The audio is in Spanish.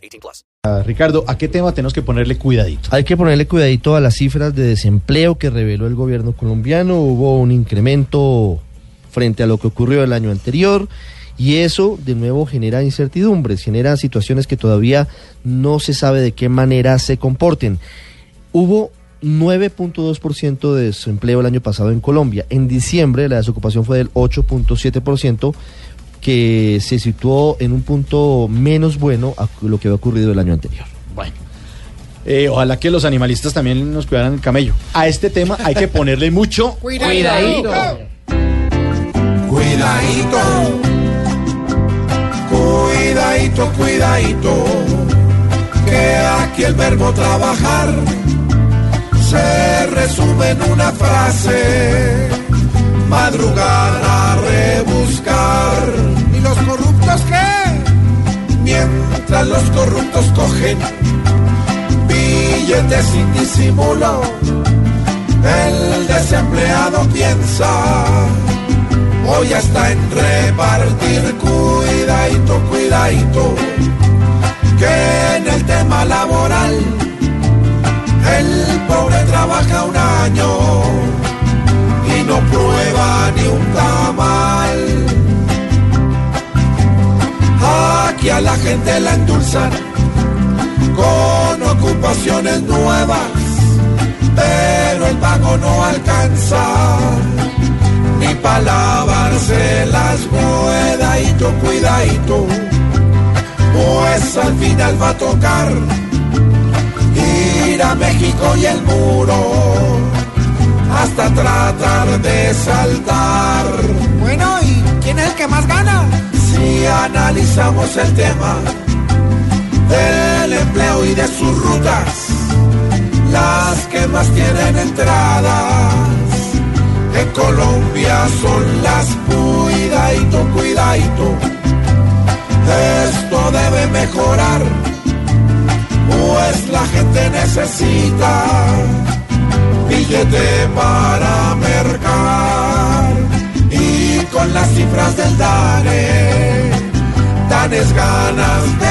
18 plus. Ah, Ricardo, ¿a qué tema tenemos que ponerle cuidadito? Hay que ponerle cuidadito a las cifras de desempleo que reveló el gobierno colombiano. Hubo un incremento frente a lo que ocurrió el año anterior. Y eso de nuevo genera incertidumbres, genera situaciones que todavía no se sabe de qué manera se comporten. Hubo 9.2% de desempleo el año pasado en Colombia. En diciembre la desocupación fue del 8.7%, que se situó en un punto menos bueno a lo que había ocurrido el año anterior. Bueno, eh, ojalá que los animalistas también nos cuidaran el camello. A este tema hay que ponerle mucho Cuidadito. Cuidadito. Cuidadito, cuidadito. Que aquí el verbo trabajar se resume en una frase. Madrugar a cogen billetes sin disimulo, el desempleado piensa. Hoy está en repartir, cuidadito, cuidadito, que en el tema laboral el pobre trabaja un año y no prueba ni un tamal. Aquí a la gente la endulzan con ocupaciones nuevas, pero el pago no alcanza ni para lavarse las cuidadito, cuidadito, pues al final va a tocar ir a México y el muro hasta tratar de saltar. Bueno, ¿y quién es el que más gana? Si analizamos el tema del empleo y de sus rutas, las que más tienen entradas en Colombia son las cuidadito, cuidadito. Esto debe mejorar, pues la gente necesita billete para mercar. Y con las cifras del DANE, danes ganas de.